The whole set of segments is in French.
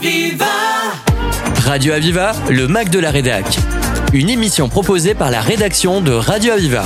Aviva Radio Aviva, le Mac de la Rédac. Une émission proposée par la rédaction de Radio Aviva.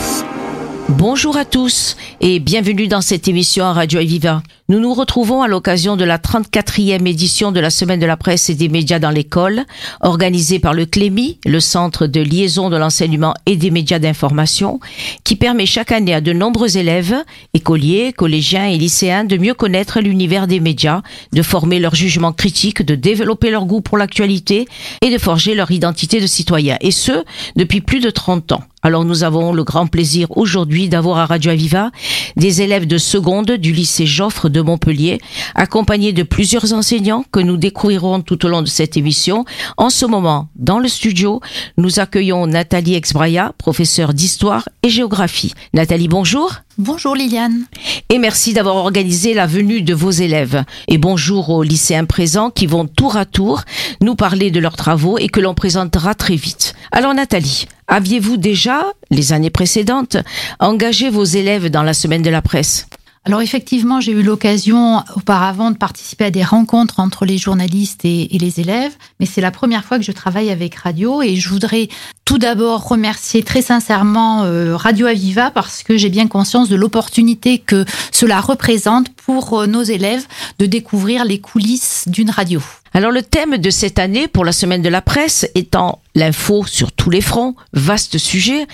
Bonjour à tous et bienvenue dans cette émission à Radio Aviva. Nous nous retrouvons à l'occasion de la 34e édition de la Semaine de la presse et des médias dans l'école, organisée par le CLEMI, le Centre de liaison de l'enseignement et des médias d'information, qui permet chaque année à de nombreux élèves, écoliers, collégiens et lycéens de mieux connaître l'univers des médias, de former leur jugement critique, de développer leur goût pour l'actualité et de forger leur identité de citoyen. Et ce, depuis plus de 30 ans. Alors nous avons le grand plaisir aujourd'hui d'avoir à Radio Aviva des élèves de seconde du lycée Joffre de Montpellier, accompagnés de plusieurs enseignants que nous découvrirons tout au long de cette émission. En ce moment, dans le studio, nous accueillons Nathalie Exbraya, professeure d'histoire et géographie. Nathalie, bonjour. Bonjour Liliane. Et merci d'avoir organisé la venue de vos élèves. Et bonjour aux lycéens présents qui vont tour à tour nous parler de leurs travaux et que l'on présentera très vite. Alors Nathalie, aviez-vous déjà, les années précédentes, engagé vos élèves dans la semaine de la presse? Alors effectivement, j'ai eu l'occasion auparavant de participer à des rencontres entre les journalistes et, les élèves, mais c'est la première fois que je travaille avec Radio et je voudrais tout d'abord remercier très sincèrement euh, Radio Aviva parce que j'ai bien conscience de l'opportunité que cela représente pour euh, nos élèves de découvrir les coulisses d'une radio. Alors le thème de cette année pour la semaine de la presse étant l'info sur tous les fronts, vaste sujet,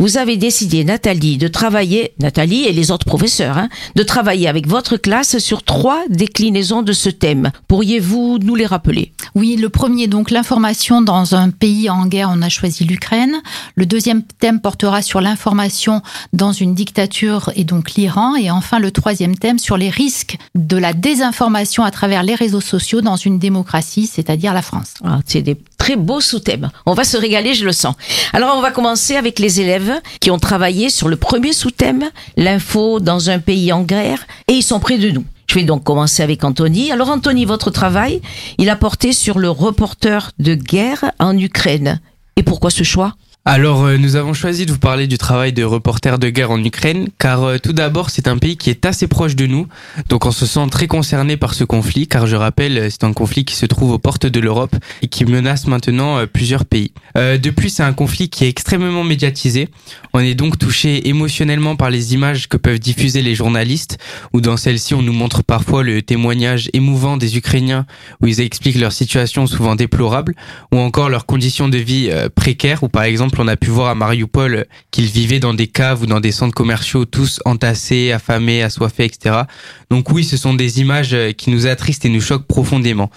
vous avez décidé, Nathalie, de travailler, Nathalie et les autres professeurs, hein, de travailler avec votre classe sur trois déclinaisons de ce thème. Pourriez-vous nous les rappeler? Oui, le premier, donc l'information dans un pays en guerre, on a choisi l'Ukraine. Le deuxième thème portera sur l'information dans une dictature et donc l'Iran. Et enfin, le troisième thème sur les risques de la désinformation à travers les réseaux sociaux dans une démocratie c'est-à-dire la France. Ah, c'est des très beaux sous-thèmes. On va se régaler, je le sens. Alors, on va commencer avec les élèves qui ont travaillé sur le premier sous-thème, l'info dans un pays en guerre, et ils sont près de nous. Je vais donc commencer avec Anthony. Alors Anthony, votre travail, il a porté sur le reporter de guerre en Ukraine. Et pourquoi ce choix? Alors, euh, nous avons choisi de vous parler du travail de reporter de guerre en Ukraine, car euh, tout d'abord, c'est un pays qui est assez proche de nous, donc on se sent très concerné par ce conflit, car je rappelle, c'est un conflit qui se trouve aux portes de l'Europe et qui menace maintenant euh, plusieurs pays. depuis, c'est un conflit qui est extrêmement médiatisé. On est donc touché émotionnellement par les images que peuvent diffuser les journalistes, ou dans celles-ci, on nous montre parfois le témoignage émouvant des Ukrainiens, où ils expliquent leur situation souvent déplorable, ou encore leurs conditions de vie précaires, ou par exemple on a pu voir à Mariupol qu'ils vivaient dans des caves ou dans des centres commerciaux, tous entassés, affamés, assoiffés, etc. Donc oui, ce sont des images qui nous attristent et nous choquent profondément.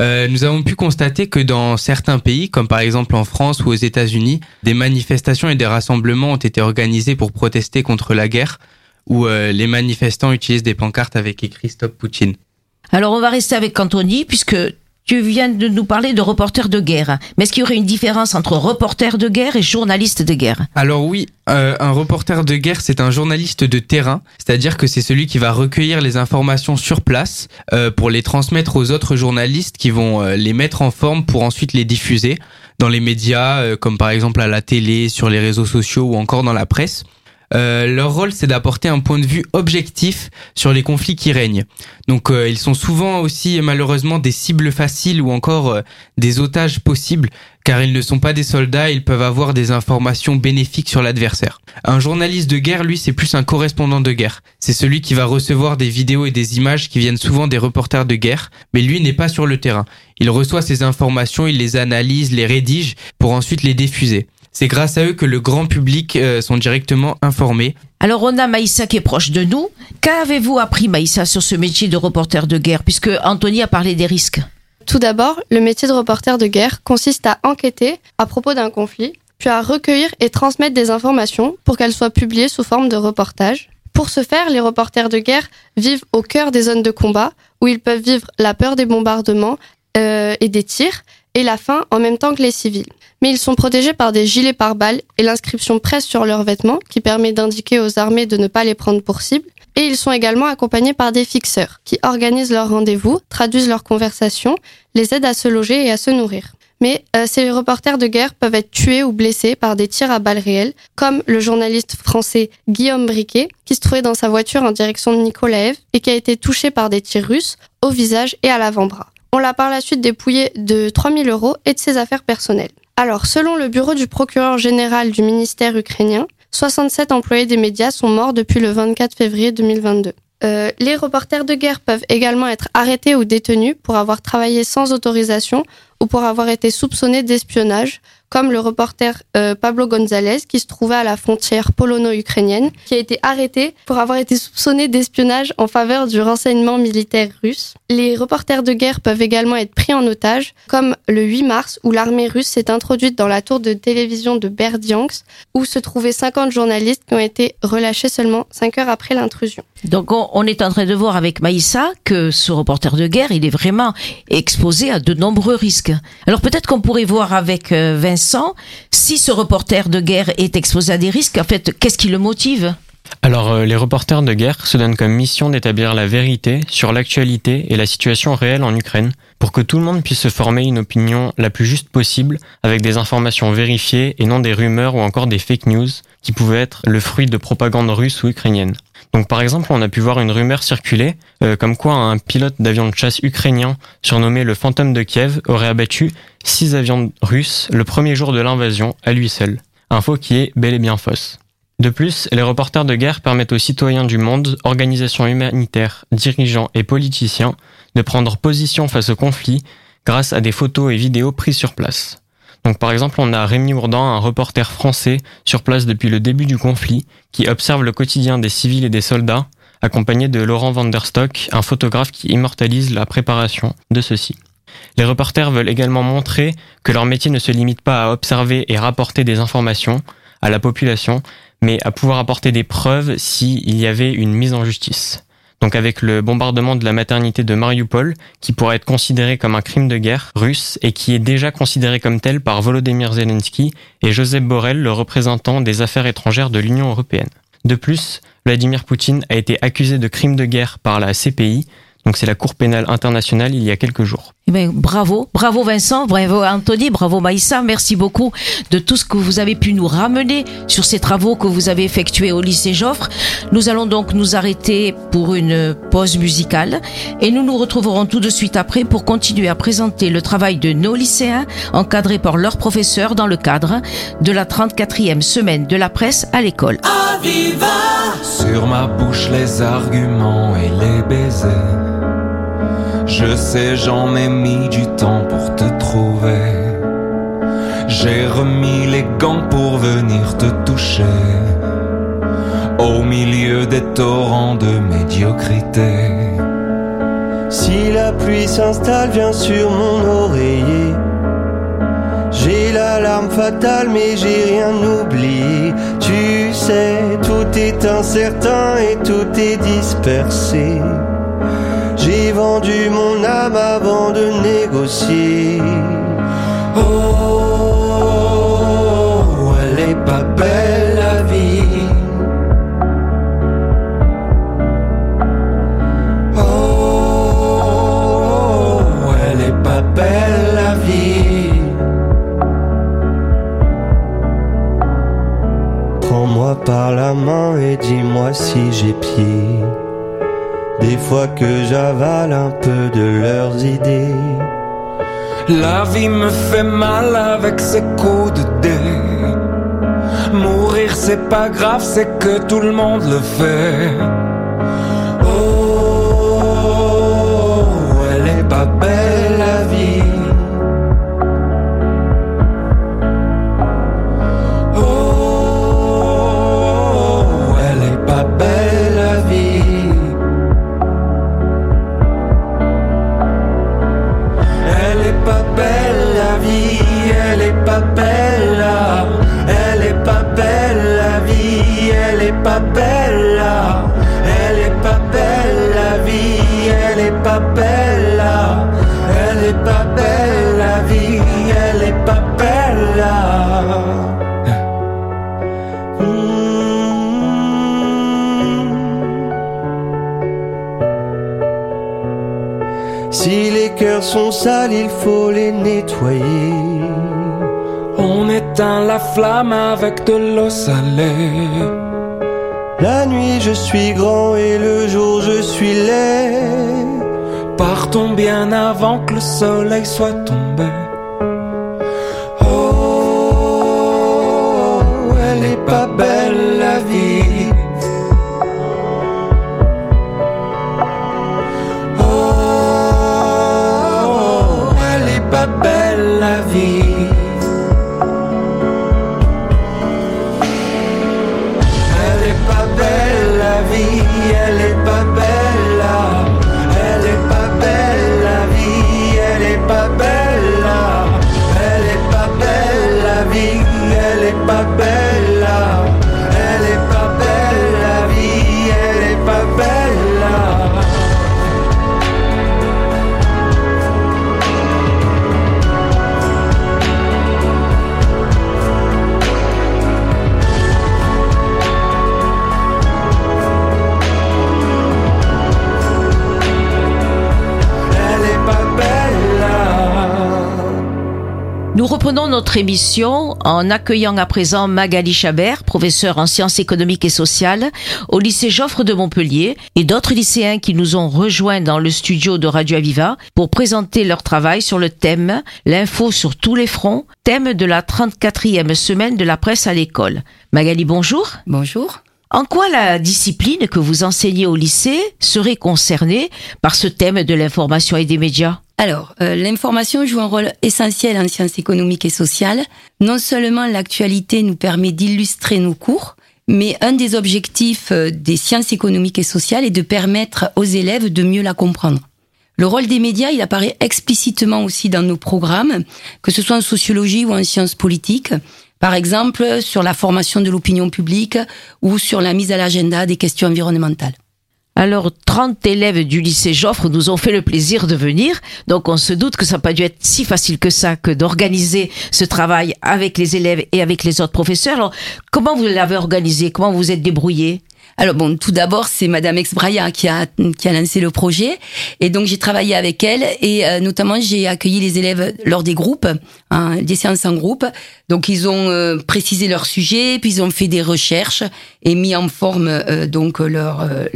Euh, nous avons pu constater que dans certains pays, comme par exemple en France ou aux États-Unis, des manifestations et des rassemblements ont été organisés pour protester contre la guerre, où euh, les manifestants utilisent des pancartes avec écrit Stop Poutine. Alors on va rester avec Anthony, puisque tu viens de nous parler de reporter de guerre. Mais est-ce qu'il y aurait une différence entre reporter de guerre et journaliste de guerre? Alors oui, euh, un reporter de guerre, c'est un journaliste de terrain, c'est-à-dire que c'est celui qui va recueillir les informations sur place euh, pour les transmettre aux autres journalistes qui vont euh, les mettre en forme pour ensuite les diffuser dans les médias, comme par exemple à la télé, sur les réseaux sociaux ou encore dans la presse. Euh, leur rôle, c'est d'apporter un point de vue objectif sur les conflits qui règnent. Donc, euh, ils sont souvent aussi malheureusement des cibles faciles ou encore euh, des otages possibles, car ils ne sont pas des soldats, ils peuvent avoir des informations bénéfiques sur l'adversaire. Un journaliste de guerre, lui, c'est plus un correspondant de guerre. C'est celui qui va recevoir des vidéos et des images qui viennent souvent des reporters de guerre, mais lui n'est pas sur le terrain. Il reçoit ces informations, il les analyse, les rédige pour ensuite les diffuser. C'est grâce à eux que le grand public euh, sont directement informés. Alors on a Maïssa qui est proche de nous. Qu'avez-vous appris Maïssa sur ce métier de reporter de guerre puisque Anthony a parlé des risques? Tout d'abord, le métier de reporter de guerre consiste à enquêter à propos d'un conflit, puis à recueillir et transmettre des informations pour qu'elles soient publiées sous forme de reportage. Pour ce faire, les reporters de guerre vivent au cœur des zones de combat où ils peuvent vivre la peur des bombardements euh, et des tirs et la faim en même temps que les civils mais ils sont protégés par des gilets pare-balles et l'inscription presse sur leurs vêtements qui permet d'indiquer aux armées de ne pas les prendre pour cible. Et ils sont également accompagnés par des fixeurs qui organisent leurs rendez-vous, traduisent leurs conversations, les aident à se loger et à se nourrir. Mais euh, ces reporters de guerre peuvent être tués ou blessés par des tirs à balles réelles, comme le journaliste français Guillaume Briquet, qui se trouvait dans sa voiture en direction de Nikolaev et qui a été touché par des tirs russes au visage et à l'avant-bras. On l'a par la suite dépouillé de 3000 euros et de ses affaires personnelles. Alors, selon le bureau du procureur général du ministère ukrainien, 67 employés des médias sont morts depuis le 24 février 2022. Euh, les reporters de guerre peuvent également être arrêtés ou détenus pour avoir travaillé sans autorisation ou pour avoir été soupçonnés d'espionnage, comme le reporter euh, Pablo González qui se trouvait à la frontière polono-ukrainienne, qui a été arrêté pour avoir été soupçonné d'espionnage en faveur du renseignement militaire russe. Les reporters de guerre peuvent également être pris en otage, comme le 8 mars où l'armée russe s'est introduite dans la tour de télévision de Berdyansk, où se trouvaient 50 journalistes qui ont été relâchés seulement 5 heures après l'intrusion. Donc on, est en train de voir avec Maïssa que ce reporter de guerre, il est vraiment exposé à de nombreux risques. Alors peut-être qu'on pourrait voir avec euh, Si ce reporter de guerre est exposé à des risques. En fait, qu'est-ce qui le motive? Alors, euh, les reporters de guerre se donnent comme mission d'établir la vérité sur l'actualité et la situation réelle en Ukraine, pour que tout le monde puisse se former une opinion la plus juste possible, avec des informations vérifiées et non des rumeurs ou encore des fake news, qui pouvaient être le fruit de propagande russe ou ukrainienne. Donc par exemple, on a pu voir une rumeur circuler, euh, comme quoi un pilote d'avion de chasse ukrainien, surnommé le fantôme de Kiev, aurait abattu six avions russes le premier jour de l'invasion, à lui seul. Info qui est bel et bien fausse. De plus, les reporters de guerre permettent aux citoyens du monde, organisations humanitaires, dirigeants et politiciens de prendre position face au conflit grâce à des photos et vidéos prises sur place. Donc par exemple, on a Rémi Ourdan, un reporter français sur place depuis le début du conflit, qui observe le quotidien des civils et des soldats, accompagné de Laurent van der Stock, un photographe qui immortalise la préparation de ceux-ci. Les reporters veulent également montrer que leur métier ne se limite pas à observer et rapporter des informations à la population, mais à pouvoir apporter des preuves s'il y avait une mise en justice donc avec le bombardement de la maternité de Mariupol, qui pourrait être considéré comme un crime de guerre russe et qui est déjà considéré comme tel par Volodymyr Zelensky et Joseph Borrell, le représentant des affaires étrangères de l'Union européenne. De plus, Vladimir Poutine a été accusé de crime de guerre par la CPI, donc c'est la Cour pénale internationale il y a quelques jours. Eh bien, bravo, bravo Vincent, bravo Anthony, bravo Maïssa, merci beaucoup de tout ce que vous avez pu nous ramener sur ces travaux que vous avez effectués au lycée Joffre. Nous allons donc nous arrêter pour une pause musicale et nous nous retrouverons tout de suite après pour continuer à présenter le travail de nos lycéens encadrés par leurs professeurs dans le cadre de la 34e semaine de la presse à l'école. Sur ma bouche les arguments et les baisers je sais, j'en ai mis du temps pour te trouver. J'ai remis les gants pour venir te toucher. Au milieu des torrents de médiocrité. Si la pluie s'installe, viens sur mon oreiller. J'ai l'alarme fatale, mais j'ai rien oublié. Tu sais, tout est incertain et tout est dispersé. J'ai vendu mon âme avant de négocier. Oh, elle est pas belle la vie. Oh, elle est pas belle la vie. Prends-moi par la main et dis-moi si j'ai pied. Des fois que j'avale un peu de leurs idées. La vie me fait mal avec ses coups de dé. Mourir c'est pas grave, c'est que tout le monde le fait. Flamme avec de l'eau salée. La nuit, je suis grand et le jour, je suis laid. partons bien avant que le soleil soit tombé. Oh, elle est pas belle Nous reprenons notre émission en accueillant à présent Magali Chabert, professeure en sciences économiques et sociales au lycée Joffre de Montpellier et d'autres lycéens qui nous ont rejoints dans le studio de Radio Aviva pour présenter leur travail sur le thème L'info sur tous les fronts, thème de la 34e semaine de la presse à l'école. Magali, bonjour. Bonjour. En quoi la discipline que vous enseignez au lycée serait concernée par ce thème de l'information et des médias? Alors, euh, l'information joue un rôle essentiel en sciences économiques et sociales. Non seulement l'actualité nous permet d'illustrer nos cours, mais un des objectifs euh, des sciences économiques et sociales est de permettre aux élèves de mieux la comprendre. Le rôle des médias, il apparaît explicitement aussi dans nos programmes, que ce soit en sociologie ou en sciences politiques. Par exemple, sur la formation de l'opinion publique ou sur la mise à l'agenda des questions environnementales. Alors, 30 élèves du lycée Joffre nous ont fait le plaisir de venir. Donc, on se doute que ça n'a pas dû être si facile que ça que d'organiser ce travail avec les élèves et avec les autres professeurs. Alors, comment vous l'avez organisé? Comment vous vous êtes débrouillé? Alors bon, tout d'abord, c'est Madame Exbraya qui a qui a lancé le projet, et donc j'ai travaillé avec elle, et euh, notamment j'ai accueilli les élèves lors des groupes, hein, des séances en groupe. Donc ils ont euh, précisé leur sujet, puis ils ont fait des recherches et mis en forme euh, donc leur euh,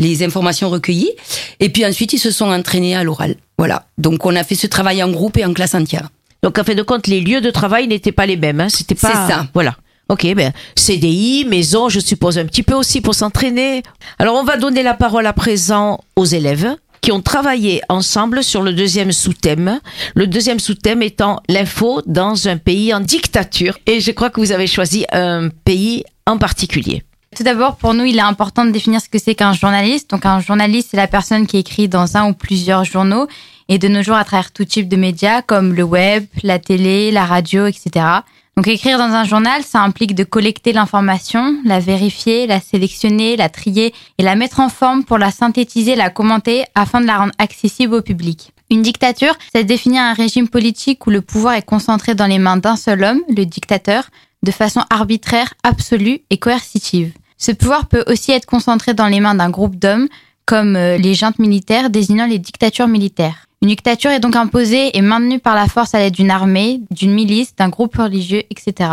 les informations recueillies, et puis ensuite ils se sont entraînés à l'oral. Voilà. Donc on a fait ce travail en groupe et en classe entière. Donc, en fin de compte, les lieux de travail n'étaient pas les mêmes. Hein C'était pas. C'est ça. Voilà. Ok, ben CDI, maison, je suppose un petit peu aussi pour s'entraîner. Alors, on va donner la parole à présent aux élèves qui ont travaillé ensemble sur le deuxième sous-thème. Le deuxième sous-thème étant l'info dans un pays en dictature. Et je crois que vous avez choisi un pays en particulier. Tout d'abord, pour nous, il est important de définir ce que c'est qu'un journaliste. Donc, un journaliste, c'est la personne qui écrit dans un ou plusieurs journaux et de nos jours à travers tout type de médias comme le web, la télé, la radio, etc. Donc, écrire dans un journal, ça implique de collecter l'information, la vérifier, la sélectionner, la trier et la mettre en forme pour la synthétiser, la commenter afin de la rendre accessible au public. Une dictature, ça définit un régime politique où le pouvoir est concentré dans les mains d'un seul homme, le dictateur, de façon arbitraire, absolue et coercitive. Ce pouvoir peut aussi être concentré dans les mains d'un groupe d'hommes, comme euh, les juntes militaires désignant les dictatures militaires. Une dictature est donc imposée et maintenue par la force à l'aide d'une armée, d'une milice, d'un groupe religieux, etc.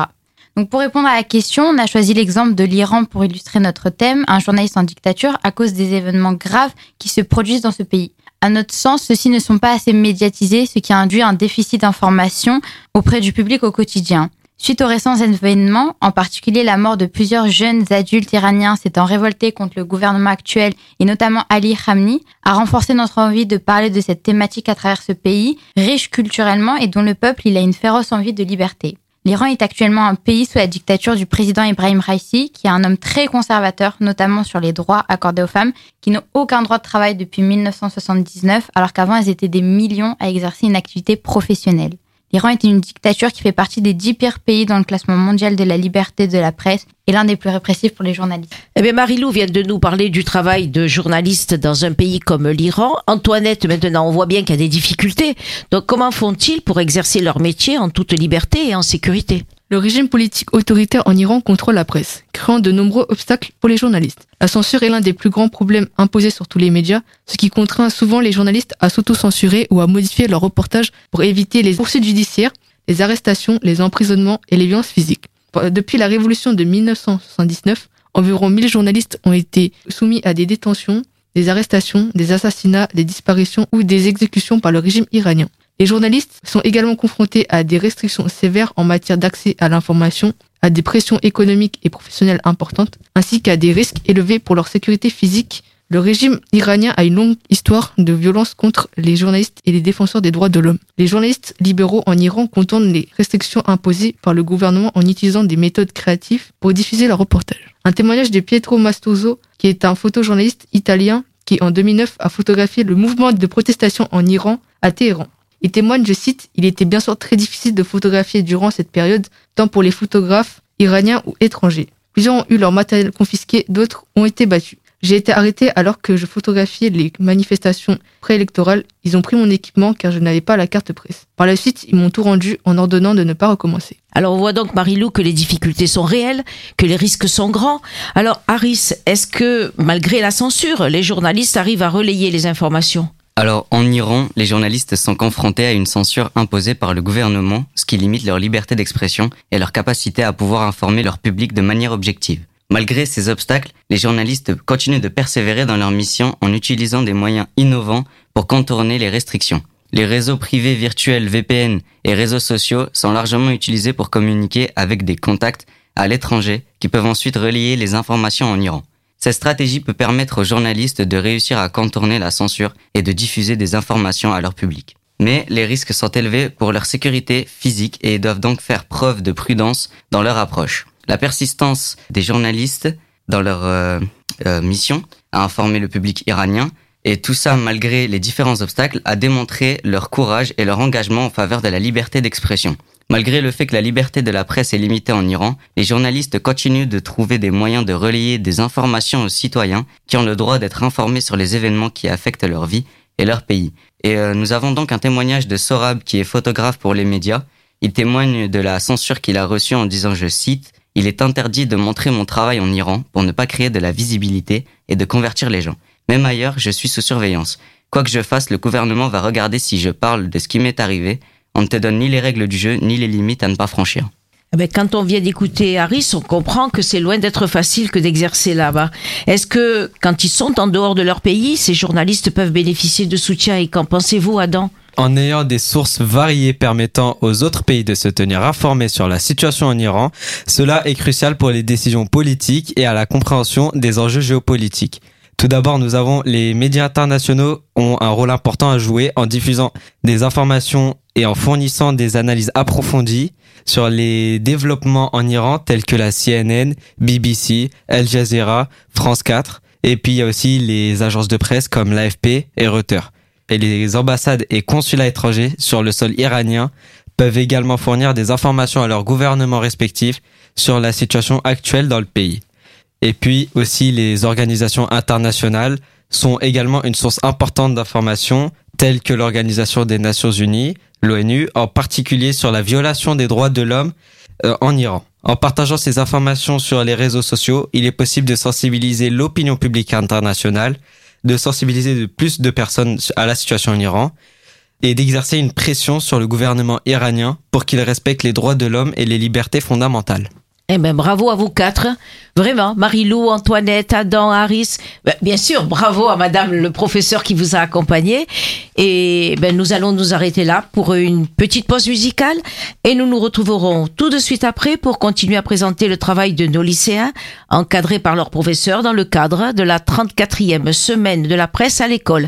Donc pour répondre à la question, on a choisi l'exemple de l'Iran pour illustrer notre thème, un journaliste en dictature, à cause des événements graves qui se produisent dans ce pays. À notre sens, ceux-ci ne sont pas assez médiatisés, ce qui induit un déficit d'information auprès du public au quotidien. Suite aux récents événements, en particulier la mort de plusieurs jeunes adultes iraniens s'étant révoltés contre le gouvernement actuel et notamment Ali Khamenei, a renforcé notre envie de parler de cette thématique à travers ce pays, riche culturellement et dont le peuple il a une féroce envie de liberté. L'Iran est actuellement un pays sous la dictature du président Ibrahim Raisi, qui est un homme très conservateur, notamment sur les droits accordés aux femmes, qui n'ont aucun droit de travail depuis 1979, alors qu'avant elles étaient des millions à exercer une activité professionnelle. L'Iran est une dictature qui fait partie des dix pires pays dans le classement mondial de la liberté de la presse et l'un des plus répressifs pour les journalistes. Eh bien, Marilou vient de nous parler du travail de journaliste dans un pays comme l'Iran. Antoinette, maintenant, on voit bien qu'il y a des difficultés. Donc, comment font-ils pour exercer leur métier en toute liberté et en sécurité? Le régime politique autoritaire en Iran contrôle la presse, créant de nombreux obstacles pour les journalistes. La censure est l'un des plus grands problèmes imposés sur tous les médias, ce qui contraint souvent les journalistes à s'auto-censurer ou à modifier leurs reportages pour éviter les poursuites judiciaires, les arrestations, les emprisonnements et les violences physiques. Depuis la révolution de 1979, environ 1000 journalistes ont été soumis à des détentions, des arrestations, des assassinats, des disparitions ou des exécutions par le régime iranien. Les journalistes sont également confrontés à des restrictions sévères en matière d'accès à l'information, à des pressions économiques et professionnelles importantes, ainsi qu'à des risques élevés pour leur sécurité physique. Le régime iranien a une longue histoire de violence contre les journalistes et les défenseurs des droits de l'homme. Les journalistes libéraux en Iran contournent les restrictions imposées par le gouvernement en utilisant des méthodes créatives pour diffuser leurs reportages. Un témoignage de Pietro Mastoso, qui est un photojournaliste italien qui en 2009 a photographié le mouvement de protestation en Iran à Téhéran. Il témoigne, je cite, Il était bien sûr très difficile de photographier durant cette période, tant pour les photographes iraniens ou étrangers. Plusieurs ont eu leur matériel confisqué, d'autres ont été battus. J'ai été arrêté alors que je photographiais les manifestations préélectorales. Ils ont pris mon équipement car je n'avais pas la carte presse. Par la suite, ils m'ont tout rendu en ordonnant de ne pas recommencer. Alors on voit donc, Marilou, que les difficultés sont réelles, que les risques sont grands. Alors, Harris, est-ce que, malgré la censure, les journalistes arrivent à relayer les informations? Alors, en Iran, les journalistes sont confrontés à une censure imposée par le gouvernement, ce qui limite leur liberté d'expression et leur capacité à pouvoir informer leur public de manière objective. Malgré ces obstacles, les journalistes continuent de persévérer dans leur mission en utilisant des moyens innovants pour contourner les restrictions. Les réseaux privés virtuels VPN et réseaux sociaux sont largement utilisés pour communiquer avec des contacts à l'étranger qui peuvent ensuite relier les informations en Iran. Cette stratégie peut permettre aux journalistes de réussir à contourner la censure et de diffuser des informations à leur public. Mais les risques sont élevés pour leur sécurité physique et doivent donc faire preuve de prudence dans leur approche. La persistance des journalistes dans leur euh, euh, mission à informer le public iranien et tout ça malgré les différents obstacles a démontré leur courage et leur engagement en faveur de la liberté d'expression. Malgré le fait que la liberté de la presse est limitée en Iran, les journalistes continuent de trouver des moyens de relayer des informations aux citoyens qui ont le droit d'être informés sur les événements qui affectent leur vie et leur pays. Et euh, nous avons donc un témoignage de Sorab qui est photographe pour les médias. Il témoigne de la censure qu'il a reçue en disant, je cite, Il est interdit de montrer mon travail en Iran pour ne pas créer de la visibilité et de convertir les gens. Même ailleurs, je suis sous surveillance. Quoi que je fasse, le gouvernement va regarder si je parle de ce qui m'est arrivé on ne te donne ni les règles du jeu, ni les limites à ne pas franchir. Eh ben, quand on vient d'écouter Harris, on comprend que c'est loin d'être facile que d'exercer là-bas. Est-ce que, quand ils sont en dehors de leur pays, ces journalistes peuvent bénéficier de soutien Et qu'en pensez-vous, Adam? En ayant des sources variées permettant aux autres pays de se tenir informés sur la situation en Iran, cela est crucial pour les décisions politiques et à la compréhension des enjeux géopolitiques. Tout d'abord, nous avons les médias internationaux ont un rôle important à jouer en diffusant des informations et en fournissant des analyses approfondies sur les développements en Iran tels que la CNN, BBC, Al Jazeera, France 4 et puis il y a aussi les agences de presse comme l'AFP et Reuters. Et les ambassades et consulats étrangers sur le sol iranien peuvent également fournir des informations à leurs gouvernements respectifs sur la situation actuelle dans le pays. Et puis aussi les organisations internationales sont également une source importante d'informations telles que l'Organisation des Nations Unies, l'ONU, en particulier sur la violation des droits de l'homme euh, en Iran. En partageant ces informations sur les réseaux sociaux, il est possible de sensibiliser l'opinion publique internationale, de sensibiliser de plus de personnes à la situation en Iran et d'exercer une pression sur le gouvernement iranien pour qu'il respecte les droits de l'homme et les libertés fondamentales. Eh ben, bravo à vous quatre. Vraiment, Marie-Lou, Antoinette, Adam, Harris. Ben, bien sûr, bravo à madame le professeur qui vous a accompagné. Et ben, nous allons nous arrêter là pour une petite pause musicale. Et nous nous retrouverons tout de suite après pour continuer à présenter le travail de nos lycéens, encadrés par leurs professeurs dans le cadre de la 34e semaine de la presse à l'école.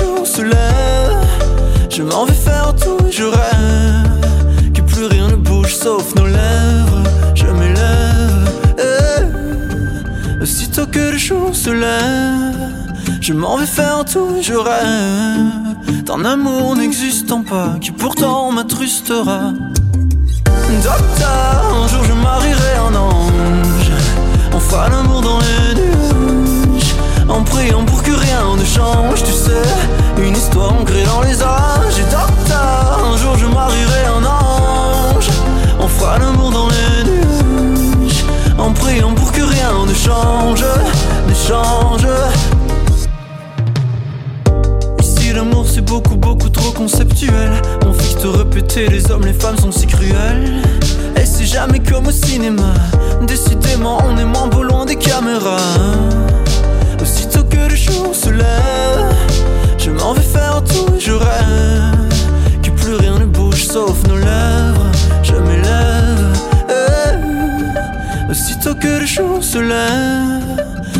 jour se lève, je m'en vais faire tout, je rêve que plus rien ne bouge sauf nos lèvres. Je m'élève, eh. aussitôt que le jour se lève, je m'en vais faire tout, je rêve d'un amour n'existant pas qui pourtant m'attrustera. Docteur, un jour je marierai un ange. On fera l'amour dans les nuages. En priant pour que rien ne change, tu sais. Une histoire ancrée dans les âges.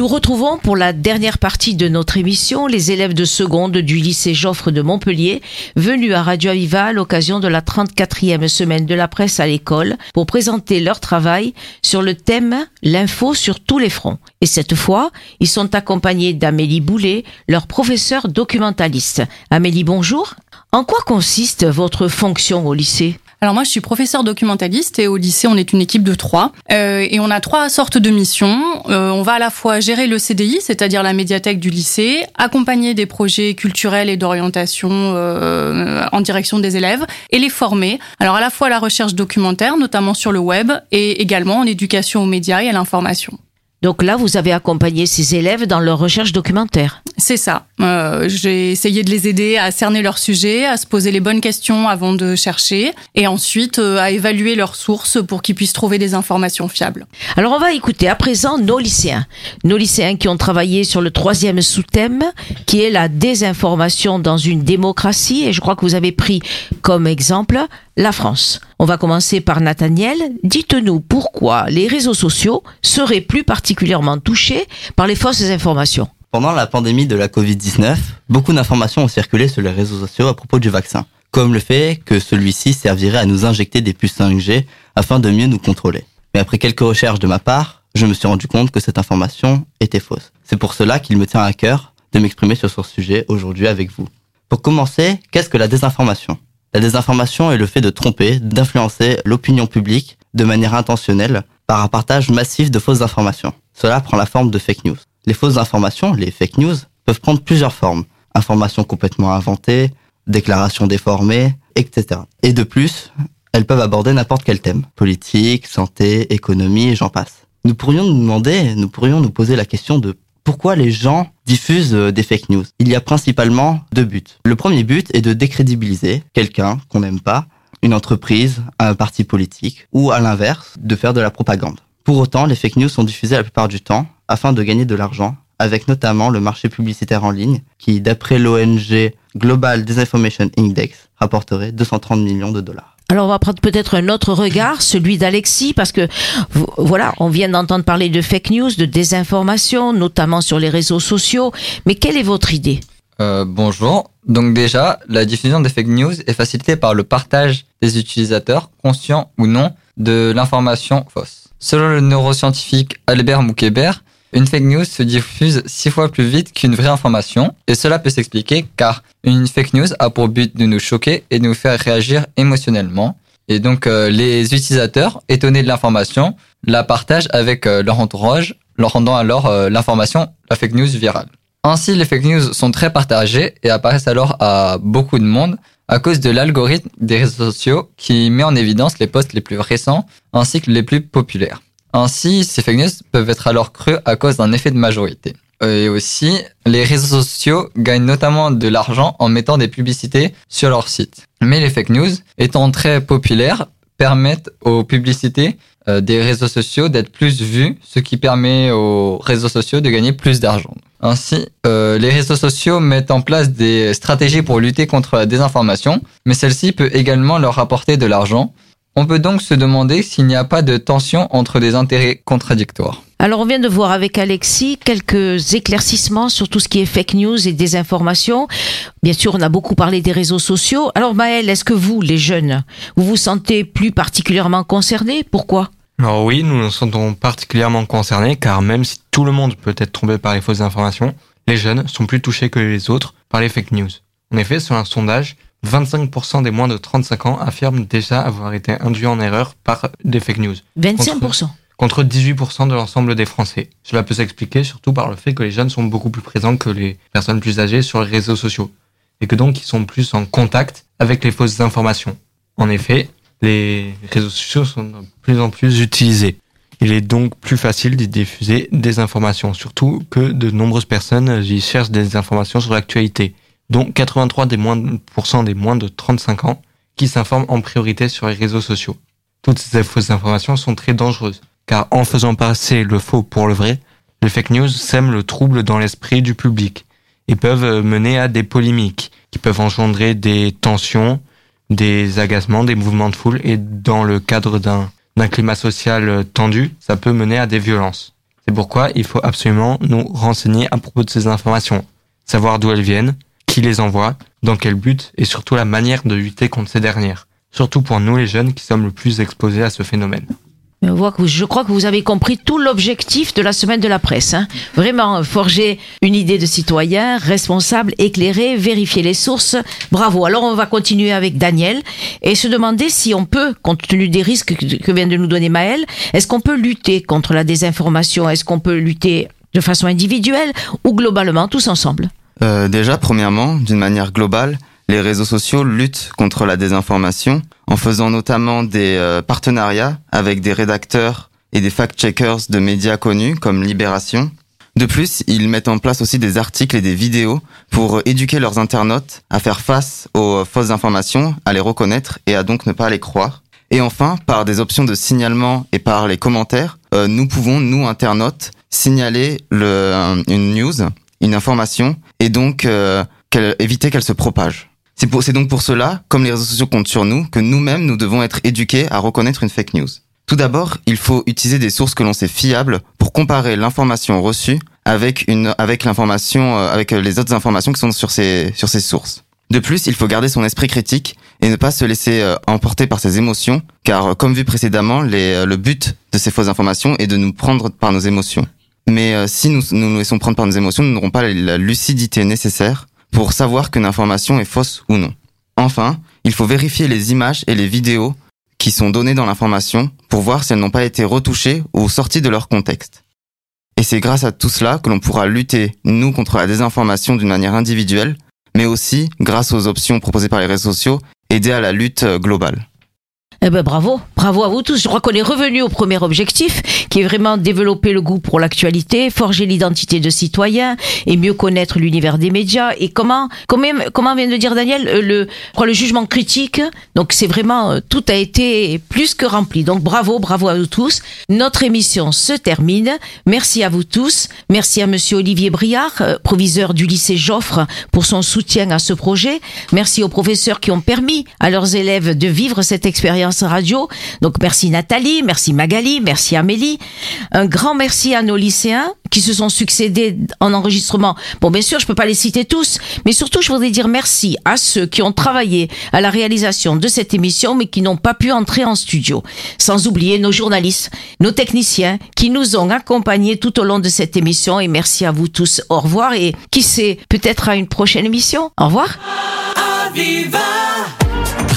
Nous retrouvons pour la dernière partie de notre émission les élèves de seconde du lycée Joffre de Montpellier, venus à Radio Aviva à l'occasion de la 34e semaine de la presse à l'école pour présenter leur travail sur le thème L'info sur tous les fronts. Et cette fois, ils sont accompagnés d'Amélie Boulet, leur professeur documentaliste. Amélie, bonjour. En quoi consiste votre fonction au lycée? Alors moi, je suis professeur documentaliste et au lycée, on est une équipe de trois. Euh, et on a trois sortes de missions. Euh, on va à la fois gérer le CDI, c'est-à-dire la médiathèque du lycée, accompagner des projets culturels et d'orientation euh, en direction des élèves et les former. Alors à la fois la recherche documentaire, notamment sur le web, et également en éducation aux médias et à l'information. Donc là, vous avez accompagné ces élèves dans leur recherche documentaire. C'est ça. Euh, J'ai essayé de les aider à cerner leur sujet, à se poser les bonnes questions avant de chercher, et ensuite euh, à évaluer leurs sources pour qu'ils puissent trouver des informations fiables. Alors on va écouter à présent nos lycéens. Nos lycéens qui ont travaillé sur le troisième sous-thème, qui est la désinformation dans une démocratie, et je crois que vous avez pris comme exemple la France. On va commencer par Nathaniel. Dites-nous pourquoi les réseaux sociaux seraient plus particulièrement touchés par les fausses informations. Pendant la pandémie de la Covid-19, beaucoup d'informations ont circulé sur les réseaux sociaux à propos du vaccin, comme le fait que celui-ci servirait à nous injecter des puces 5G afin de mieux nous contrôler. Mais après quelques recherches de ma part, je me suis rendu compte que cette information était fausse. C'est pour cela qu'il me tient à cœur de m'exprimer sur ce sujet aujourd'hui avec vous. Pour commencer, qu'est-ce que la désinformation? La désinformation est le fait de tromper, d'influencer l'opinion publique de manière intentionnelle par un partage massif de fausses informations. Cela prend la forme de fake news. Les fausses informations, les fake news, peuvent prendre plusieurs formes. Informations complètement inventées, déclarations déformées, etc. Et de plus, elles peuvent aborder n'importe quel thème. Politique, santé, économie, j'en passe. Nous pourrions nous demander, nous pourrions nous poser la question de pourquoi les gens diffusent euh, des fake news Il y a principalement deux buts. Le premier but est de décrédibiliser quelqu'un qu'on n'aime pas, une entreprise, un parti politique, ou à l'inverse, de faire de la propagande. Pour autant, les fake news sont diffusées la plupart du temps afin de gagner de l'argent, avec notamment le marché publicitaire en ligne, qui, d'après l'ONG Global Disinformation Index, rapporterait 230 millions de dollars. Alors on va prendre peut-être un autre regard, celui d'Alexis, parce que voilà, on vient d'entendre parler de fake news, de désinformation, notamment sur les réseaux sociaux. Mais quelle est votre idée? Euh, Bonjour. Donc déjà, la diffusion des fake news est facilitée par le partage des utilisateurs, conscients ou non, de l'information fausse. Selon le neuroscientifique Albert Moukébert, une fake news se diffuse six fois plus vite qu'une vraie information, et cela peut s'expliquer car une fake news a pour but de nous choquer et de nous faire réagir émotionnellement. Et donc euh, les utilisateurs, étonnés de l'information, la partagent avec euh, leur entourage, leur rendant alors euh, l'information, la fake news virale. Ainsi, les fake news sont très partagées et apparaissent alors à beaucoup de monde à cause de l'algorithme des réseaux sociaux qui met en évidence les posts les plus récents ainsi que les plus populaires. Ainsi, ces fake news peuvent être alors crus à cause d'un effet de majorité. Et aussi, les réseaux sociaux gagnent notamment de l'argent en mettant des publicités sur leur site. Mais les fake news, étant très populaires, permettent aux publicités euh, des réseaux sociaux d'être plus vues, ce qui permet aux réseaux sociaux de gagner plus d'argent. Ainsi, euh, les réseaux sociaux mettent en place des stratégies pour lutter contre la désinformation, mais celle-ci peut également leur apporter de l'argent On peut donc se demander s'il n'y a pas de tension entre des intérêts contradictoires. Alors on vient de voir avec Alexis quelques éclaircissements sur tout ce qui est fake news et désinformation. Bien sûr, on a beaucoup parlé des réseaux sociaux. Alors Maël, est-ce que vous, les jeunes, vous vous sentez plus particulièrement concernés Pourquoi? Alors oui, nous nous sentons particulièrement concernés car même si tout le monde peut être trompé par les fausses informations, les jeunes sont plus touchés que les autres par les fake news. En effet, selon un sondage, 25% des moins de 35 ans affirment déjà avoir été induits en erreur par des fake news. 25% Contre, contre 18% de l'ensemble des Français. Cela peut s'expliquer surtout par le fait que les jeunes sont beaucoup plus présents que les personnes plus âgées sur les réseaux sociaux. Et que donc ils sont plus en contact avec les fausses informations. En effet, les réseaux sociaux sont de plus en plus utilisés. Il est donc plus facile d'y diffuser des informations, surtout que de nombreuses personnes y cherchent des informations sur l'actualité dont 83 des moins de, des moins de 35 ans qui s'informent en priorité sur les réseaux sociaux. Toutes ces fausses informations sont très dangereuses, car en faisant passer le faux pour le vrai, les fake news sèment le trouble dans l'esprit du public et peuvent mener à des polémiques qui peuvent engendrer des tensions, des agacements, des mouvements de foule et dans le cadre d'un d'un climat social tendu, ça peut mener à des violences. C'est pourquoi il faut absolument nous renseigner à propos de ces informations, savoir d'où elles viennent, qui les envoie, dans quel but et surtout la manière de lutter contre ces dernières. Surtout pour nous les jeunes qui sommes le plus exposés à ce phénomène. Je crois que vous avez compris tout l'objectif de la semaine de la presse. Hein. Vraiment, forger une idée de citoyen, responsable, éclairé, vérifier les sources. Bravo. Alors on va continuer avec Daniel et se demander si on peut, compte tenu des risques que vient de nous donner Maël, est-ce qu'on peut lutter contre la désinformation? Est-ce qu'on peut lutter de façon individuelle ou globalement tous ensemble? Euh, Déjà, premièrement, d'une manière globale, les réseaux sociaux luttent contre la désinformation en faisant notamment des euh, partenariats avec des rédacteurs et des fact-checkers de médias connus comme Libération. De plus, ils mettent en place aussi des articles et des vidéos pour éduquer leurs internautes à faire face aux fausses informations, à les reconnaître et à donc ne pas les croire. Et enfin, par des options de signalement et par les commentaires, euh, nous pouvons, nous internautes, signaler le, une news, une information, et donc euh, éviter qu'elle se propage. C'est donc pour cela, comme les réseaux sociaux comptent sur nous, que nous-mêmes, nous devons être éduqués à reconnaître une fake news. Tout d'abord, il faut utiliser des sources que l'on sait fiables pour comparer l'information reçue avec une, avec l'information, euh, avec les autres informations qui sont sur ces, sur ces sources. De plus, il faut garder son esprit critique et ne pas se laisser euh, emporter par ses émotions, car euh, comme vu précédemment, les, le but de ces fausses informations est de nous prendre par nos émotions. Mais si nous, nous nous laissons prendre par nos émotions, nous n'aurons pas la lucidité nécessaire pour savoir qu'une information est fausse ou non. Enfin, il faut vérifier les images et les vidéos qui sont données dans l'information pour voir si elles n'ont pas été retouchées ou sorties de leur contexte. Et c'est grâce à tout cela que l'on pourra lutter, nous, contre la désinformation d'une manière individuelle, mais aussi, grâce aux options proposées par les réseaux sociaux, aider à la lutte globale. Eh ben bravo, bravo à vous tous. Je crois qu'on est revenu au premier objectif, qui est vraiment développer le goût pour l'actualité, forger l'identité de citoyen et mieux connaître l'univers des médias. Et comment, comment, comment vient de dire Daniel, euh, le, le jugement critique. Donc c'est vraiment euh, tout a été plus que rempli. Donc bravo, bravo à vous tous. Notre émission se termine. Merci à vous tous. Merci à Monsieur Olivier Briard, euh, proviseur du lycée Joffre, pour son soutien à ce projet. Merci aux professeurs qui ont permis à leurs élèves de vivre cette expérience radio. Donc merci Nathalie, merci Magali, merci Amélie. Un grand merci à nos lycéens qui se sont succédés en enregistrement. Bon, bien sûr, je peux pas les citer tous, mais surtout, je voudrais dire merci à ceux qui ont travaillé à la réalisation de cette émission, mais qui n'ont pas pu entrer en studio. Sans oublier nos journalistes, nos techniciens, qui nous ont accompagnés tout au long de cette émission. Et merci à vous tous. Au revoir et qui sait, peut-être à une prochaine émission. Au revoir.